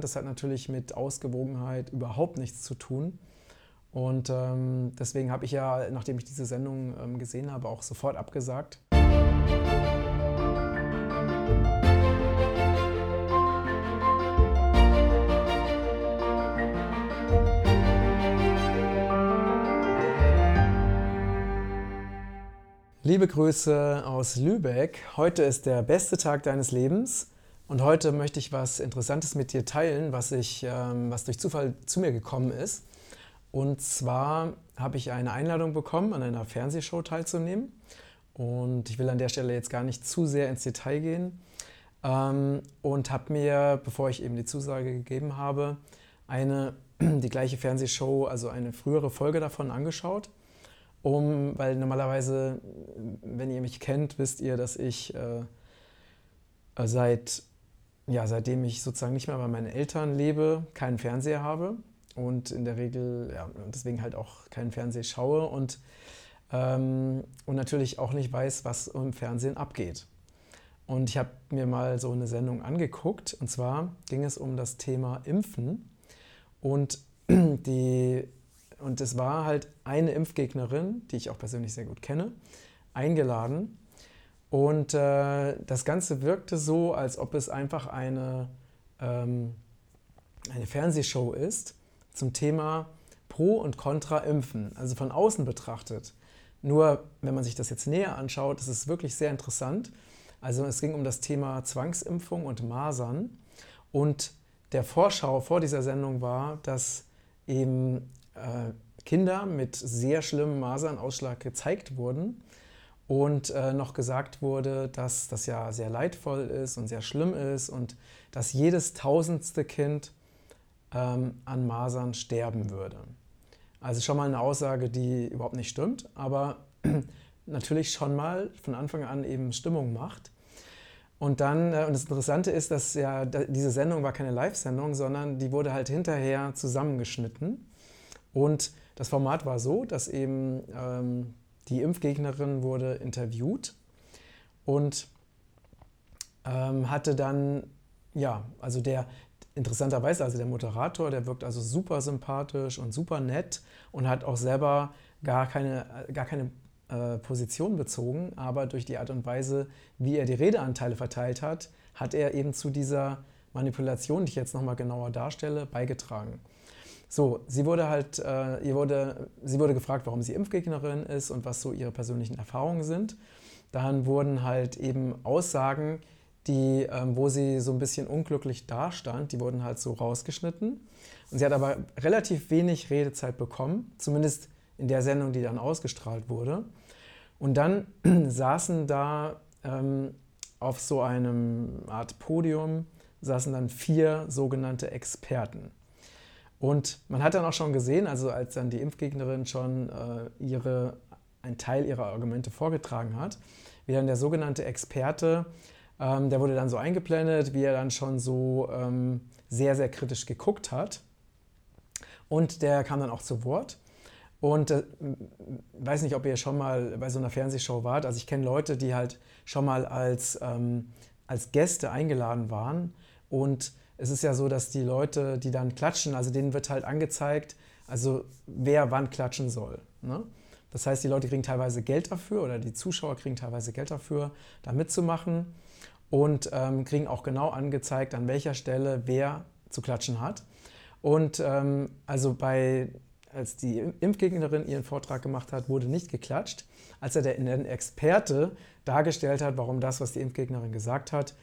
Das hat natürlich mit Ausgewogenheit überhaupt nichts zu tun. Und ähm, deswegen habe ich ja, nachdem ich diese Sendung ähm, gesehen habe, auch sofort abgesagt. Liebe Grüße aus Lübeck. Heute ist der beste Tag deines Lebens. Und heute möchte ich was Interessantes mit dir teilen, was, ich, ähm, was durch Zufall zu mir gekommen ist. Und zwar habe ich eine Einladung bekommen, an einer Fernsehshow teilzunehmen. Und ich will an der Stelle jetzt gar nicht zu sehr ins Detail gehen. Ähm, und habe mir, bevor ich eben die Zusage gegeben habe, eine, die gleiche Fernsehshow, also eine frühere Folge davon angeschaut. Um, weil normalerweise, wenn ihr mich kennt, wisst ihr, dass ich äh, seit ja, seitdem ich sozusagen nicht mehr bei meinen Eltern lebe, keinen Fernseher habe und in der Regel ja, deswegen halt auch keinen Fernseher schaue und, ähm, und natürlich auch nicht weiß, was im Fernsehen abgeht. Und ich habe mir mal so eine Sendung angeguckt und zwar ging es um das Thema Impfen und die und es war halt eine Impfgegnerin, die ich auch persönlich sehr gut kenne, eingeladen und äh, das Ganze wirkte so, als ob es einfach eine, ähm, eine Fernsehshow ist zum Thema Pro und Contra Impfen, also von außen betrachtet. Nur, wenn man sich das jetzt näher anschaut, ist es wirklich sehr interessant. Also es ging um das Thema Zwangsimpfung und Masern. Und der Vorschau vor dieser Sendung war, dass eben äh, Kinder mit sehr schlimmem Masernausschlag gezeigt wurden und äh, noch gesagt wurde, dass das ja sehr leidvoll ist und sehr schlimm ist und dass jedes tausendste Kind ähm, an Masern sterben würde. Also schon mal eine Aussage, die überhaupt nicht stimmt, aber natürlich schon mal von Anfang an eben Stimmung macht. Und dann, äh, und das Interessante ist, dass ja diese Sendung war keine Live-Sendung, sondern die wurde halt hinterher zusammengeschnitten. Und das Format war so, dass eben ähm, die Impfgegnerin wurde interviewt und ähm, hatte dann, ja, also der, interessanterweise, also der Moderator, der wirkt also super sympathisch und super nett und hat auch selber gar keine, gar keine äh, Position bezogen, aber durch die Art und Weise, wie er die Redeanteile verteilt hat, hat er eben zu dieser Manipulation, die ich jetzt nochmal genauer darstelle, beigetragen. So, sie wurde halt, äh, ihr wurde, sie wurde gefragt, warum sie Impfgegnerin ist und was so ihre persönlichen Erfahrungen sind. Dann wurden halt eben Aussagen, die, ähm, wo sie so ein bisschen unglücklich dastand, die wurden halt so rausgeschnitten. Und sie hat aber relativ wenig Redezeit bekommen, zumindest in der Sendung, die dann ausgestrahlt wurde. Und dann saßen da ähm, auf so einem Art Podium, saßen dann vier sogenannte Experten. Und man hat dann auch schon gesehen, also als dann die Impfgegnerin schon äh, ihre, einen Teil ihrer Argumente vorgetragen hat, wie dann der sogenannte Experte, ähm, der wurde dann so eingeblendet, wie er dann schon so ähm, sehr, sehr kritisch geguckt hat. Und der kam dann auch zu Wort. Und äh, weiß nicht, ob ihr schon mal bei so einer Fernsehshow wart. Also ich kenne Leute, die halt schon mal als, ähm, als Gäste eingeladen waren und es ist ja so, dass die Leute, die dann klatschen, also denen wird halt angezeigt, also wer wann klatschen soll. Ne? Das heißt, die Leute kriegen teilweise Geld dafür oder die Zuschauer kriegen teilweise Geld dafür, da mitzumachen und ähm, kriegen auch genau angezeigt, an welcher Stelle wer zu klatschen hat. Und ähm, also bei, als die Impfgegnerin ihren Vortrag gemacht hat, wurde nicht geklatscht. Als er der, Experte dargestellt hat, warum das, was die Impfgegnerin gesagt hat,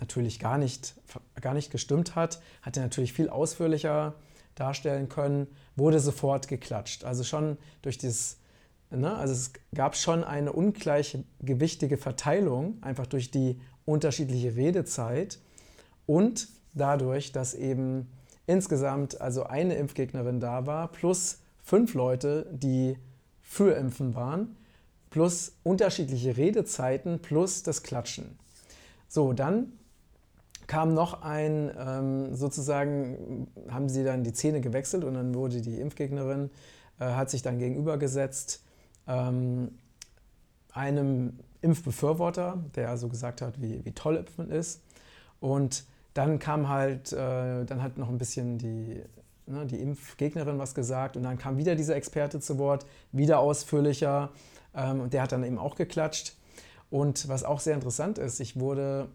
natürlich gar nicht, gar nicht gestimmt hat, hat er natürlich viel ausführlicher darstellen können, wurde sofort geklatscht. Also schon durch dieses, ne, also es gab schon eine ungleichgewichtige Verteilung, einfach durch die unterschiedliche Redezeit und dadurch, dass eben insgesamt also eine Impfgegnerin da war, plus fünf Leute, die für Impfen waren, plus unterschiedliche Redezeiten, plus das Klatschen. So, dann kam noch ein, ähm, sozusagen, haben sie dann die Zähne gewechselt und dann wurde die Impfgegnerin, äh, hat sich dann gegenübergesetzt ähm, einem Impfbefürworter, der also gesagt hat, wie, wie toll Impfen ist. Und dann kam halt, äh, dann hat noch ein bisschen die, ne, die Impfgegnerin was gesagt und dann kam wieder dieser Experte zu Wort, wieder ausführlicher ähm, und der hat dann eben auch geklatscht. Und was auch sehr interessant ist, ich wurde,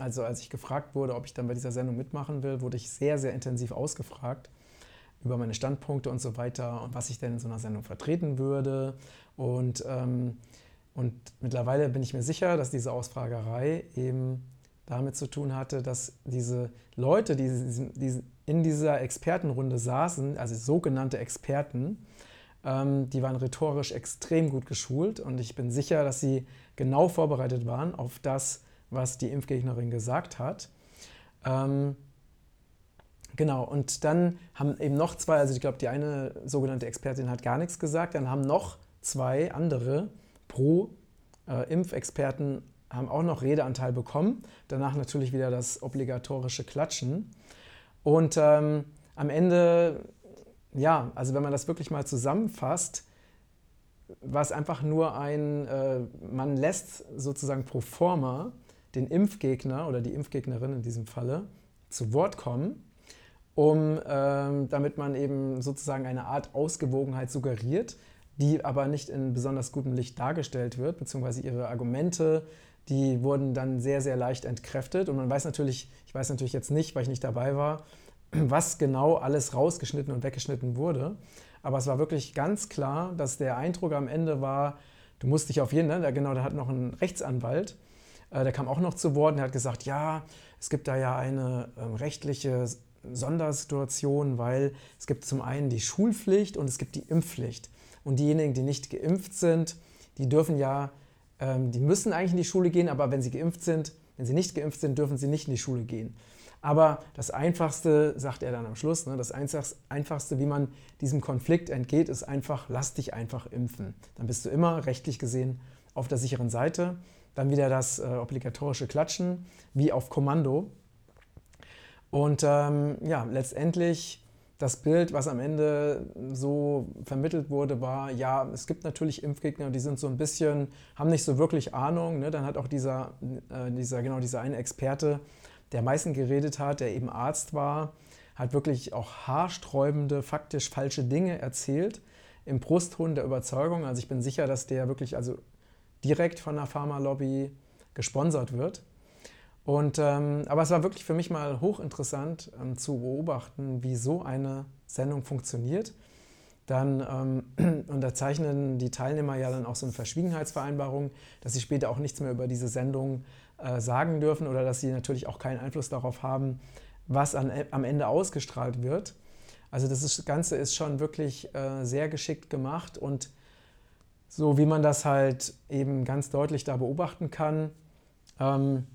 also als ich gefragt wurde, ob ich dann bei dieser Sendung mitmachen will, wurde ich sehr, sehr intensiv ausgefragt über meine Standpunkte und so weiter und was ich denn in so einer Sendung vertreten würde. Und, ähm, und mittlerweile bin ich mir sicher, dass diese Ausfragerei eben damit zu tun hatte, dass diese Leute, die, in dieser Expertenrunde saßen, also sogenannte Experten, ähm, die waren rhetorisch extrem gut geschult und ich bin sicher, dass sie genau vorbereitet waren auf das, was die Impfgegnerin gesagt hat. Ähm, genau, und dann haben eben noch zwei, also ich glaube, die eine sogenannte Expertin hat gar nichts gesagt, dann haben noch zwei andere Pro-Impfexperten äh, haben auch noch Redeanteil bekommen. Danach natürlich wieder das obligatorische Klatschen. Und ähm, am Ende, ja, also wenn man das wirklich mal zusammenfasst, war es einfach nur ein, äh, man lässt sozusagen pro forma den Impfgegner oder die Impfgegnerin in diesem Falle zu Wort kommen, um, ähm, damit man eben sozusagen eine Art Ausgewogenheit suggeriert, die aber nicht in besonders gutem Licht dargestellt wird, beziehungsweise ihre Argumente die wurden dann sehr, sehr leicht entkräftet. Und man weiß natürlich, ich weiß natürlich jetzt nicht, weil ich nicht dabei war, was genau alles rausgeschnitten und weggeschnitten wurde. Aber es war wirklich ganz klar, dass der Eindruck am Ende war, du musst dich auf jeden Fall, ne, genau, da hat noch ein Rechtsanwalt, der kam auch noch zu Wort und hat gesagt, ja, es gibt da ja eine äh, rechtliche Sondersituation, weil es gibt zum einen die Schulpflicht und es gibt die Impfpflicht. Und diejenigen, die nicht geimpft sind, die dürfen ja ähm, die müssen eigentlich in die Schule gehen, aber wenn sie geimpft sind, wenn sie nicht geimpft sind, dürfen sie nicht in die Schule gehen. Aber das Einfachste, sagt er dann am Schluss, ne, das Einfachste, wie man diesem Konflikt entgeht, ist einfach, lass dich einfach impfen. Dann bist du immer rechtlich gesehen auf der sicheren Seite. Dann wieder das äh, obligatorische Klatschen, wie auf Kommando. Und ähm, ja, letztendlich das Bild, was am Ende so vermittelt wurde, war, ja, es gibt natürlich Impfgegner, die sind so ein bisschen, haben nicht so wirklich Ahnung. Ne? Dann hat auch dieser, äh, dieser, genau dieser eine Experte, der am meisten geredet hat, der eben Arzt war, hat wirklich auch haarsträubende, faktisch falsche Dinge erzählt im Brustton der Überzeugung. Also ich bin sicher, dass der wirklich also direkt von der Pharmalobby gesponsert wird. Und, ähm, aber es war wirklich für mich mal hochinteressant ähm, zu beobachten, wie so eine Sendung funktioniert. Dann ähm, unterzeichnen die Teilnehmer ja dann auch so eine Verschwiegenheitsvereinbarung, dass sie später auch nichts mehr über diese Sendung äh, sagen dürfen oder dass sie natürlich auch keinen Einfluss darauf haben, was an, am Ende ausgestrahlt wird. Also das ist, Ganze ist schon wirklich äh, sehr geschickt gemacht und so wie man das halt eben ganz deutlich da beobachten kann, ähm,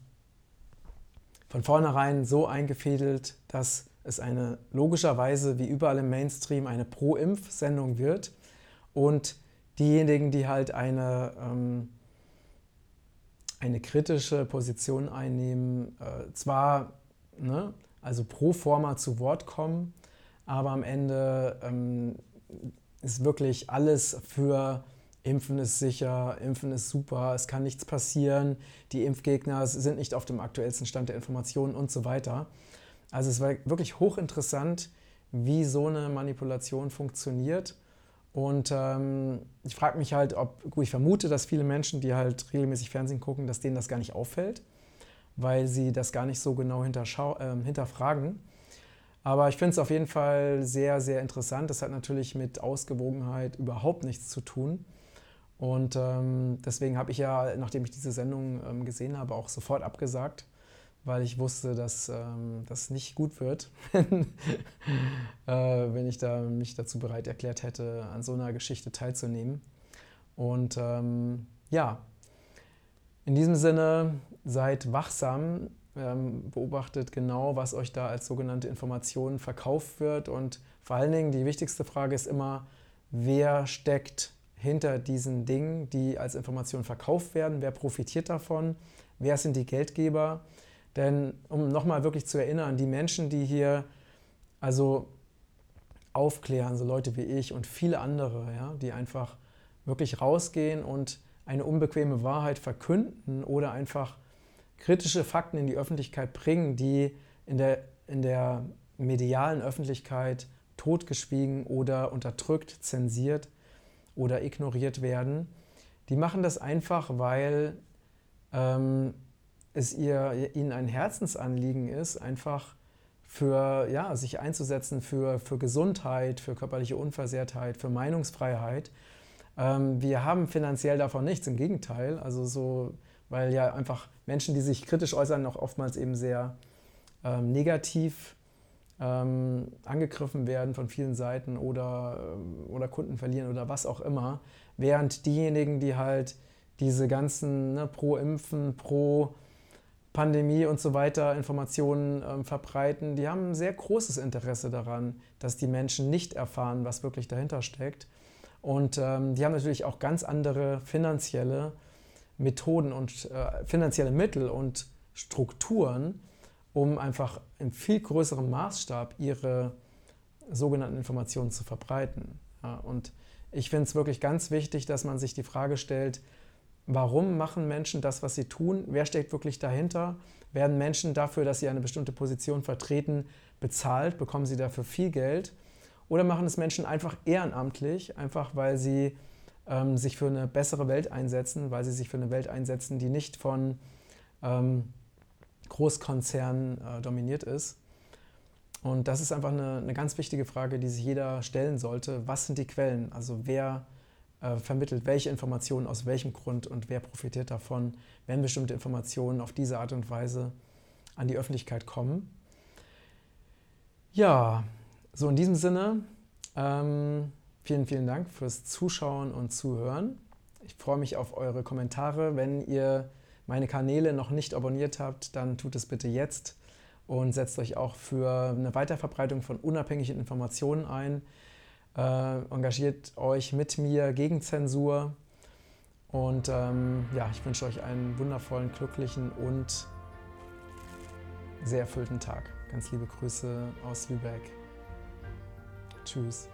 von vornherein so eingefädelt, dass es eine logischerweise wie überall im Mainstream eine Pro-Impf-Sendung wird. Und diejenigen, die halt eine, ähm, eine kritische Position einnehmen, äh, zwar ne, also pro forma zu Wort kommen, aber am Ende ähm, ist wirklich alles für Impfen ist sicher, Impfen ist super, es kann nichts passieren, die Impfgegner sind nicht auf dem aktuellsten Stand der Informationen und so weiter. Also es war wirklich hochinteressant, wie so eine Manipulation funktioniert. Und ähm, ich frage mich halt, ob, gut, ich vermute, dass viele Menschen, die halt regelmäßig Fernsehen gucken, dass denen das gar nicht auffällt, weil sie das gar nicht so genau äh, hinterfragen. Aber ich finde es auf jeden Fall sehr, sehr interessant. Das hat natürlich mit Ausgewogenheit überhaupt nichts zu tun. Und ähm, deswegen habe ich ja, nachdem ich diese Sendung ähm, gesehen habe, auch sofort abgesagt, weil ich wusste, dass ähm, das nicht gut wird, äh, wenn ich da mich dazu bereit erklärt hätte, an so einer Geschichte teilzunehmen. Und ähm, ja, in diesem Sinne, seid wachsam, ähm, beobachtet genau, was euch da als sogenannte Informationen verkauft wird. Und vor allen Dingen die wichtigste Frage ist immer, wer steckt hinter diesen Dingen, die als Information verkauft werden? Wer profitiert davon? Wer sind die Geldgeber? Denn um nochmal wirklich zu erinnern, die Menschen, die hier also aufklären, so Leute wie ich und viele andere, ja, die einfach wirklich rausgehen und eine unbequeme Wahrheit verkünden oder einfach kritische Fakten in die Öffentlichkeit bringen, die in der, in der medialen Öffentlichkeit totgeschwiegen oder unterdrückt, zensiert oder ignoriert werden. Die machen das einfach, weil ähm, es ihr, ihnen ein Herzensanliegen ist, einfach für ja, sich einzusetzen für, für Gesundheit, für körperliche Unversehrtheit, für Meinungsfreiheit. Ähm, wir haben finanziell davon nichts, im Gegenteil. Also so, weil ja einfach Menschen, die sich kritisch äußern, noch oftmals eben sehr ähm, negativ ähm, angegriffen werden von vielen Seiten oder, ähm, oder Kunden verlieren oder was auch immer. Während diejenigen, die halt diese ganzen ne, Pro-Impfen, Pro-Pandemie und so weiter Informationen ähm, verbreiten, die haben ein sehr großes Interesse daran, dass die Menschen nicht erfahren, was wirklich dahinter steckt. Und ähm, die haben natürlich auch ganz andere finanzielle Methoden und äh, finanzielle Mittel und Strukturen, um einfach in viel größerem Maßstab ihre sogenannten Informationen zu verbreiten. Ja, und ich finde es wirklich ganz wichtig, dass man sich die Frage stellt, warum machen Menschen das, was sie tun? Wer steckt wirklich dahinter? Werden Menschen dafür, dass sie eine bestimmte Position vertreten, bezahlt? Bekommen sie dafür viel Geld? Oder machen es Menschen einfach ehrenamtlich, einfach weil sie ähm, sich für eine bessere Welt einsetzen, weil sie sich für eine Welt einsetzen, die nicht von ähm, Großkonzernen äh, dominiert ist. Und das ist einfach eine, eine, ganz wichtige Frage, die sich jeder stellen sollte. Was sind die Quellen? Also wer äh, vermittelt welche Informationen aus welchem Grund und wer profitiert davon, wenn bestimmte Informationen auf diese Art und Weise an die Öffentlichkeit kommen? Ja, so in diesem Sinne, ähm, vielen, vielen Dank fürs Zuschauen und Zuhören. Ich freue mich auf eure Kommentare. Wenn ihr meine Kanäle noch nicht abonniert habt, dann tut es bitte jetzt und setzt euch auch für eine Weiterverbreitung von unabhängigen Informationen ein. Äh, engagiert euch mit mir gegen Zensur. Und ähm, ja, ich wünsche euch einen wundervollen, glücklichen und sehr erfüllten Tag. Ganz liebe Grüße aus Lübeck. Tschüss.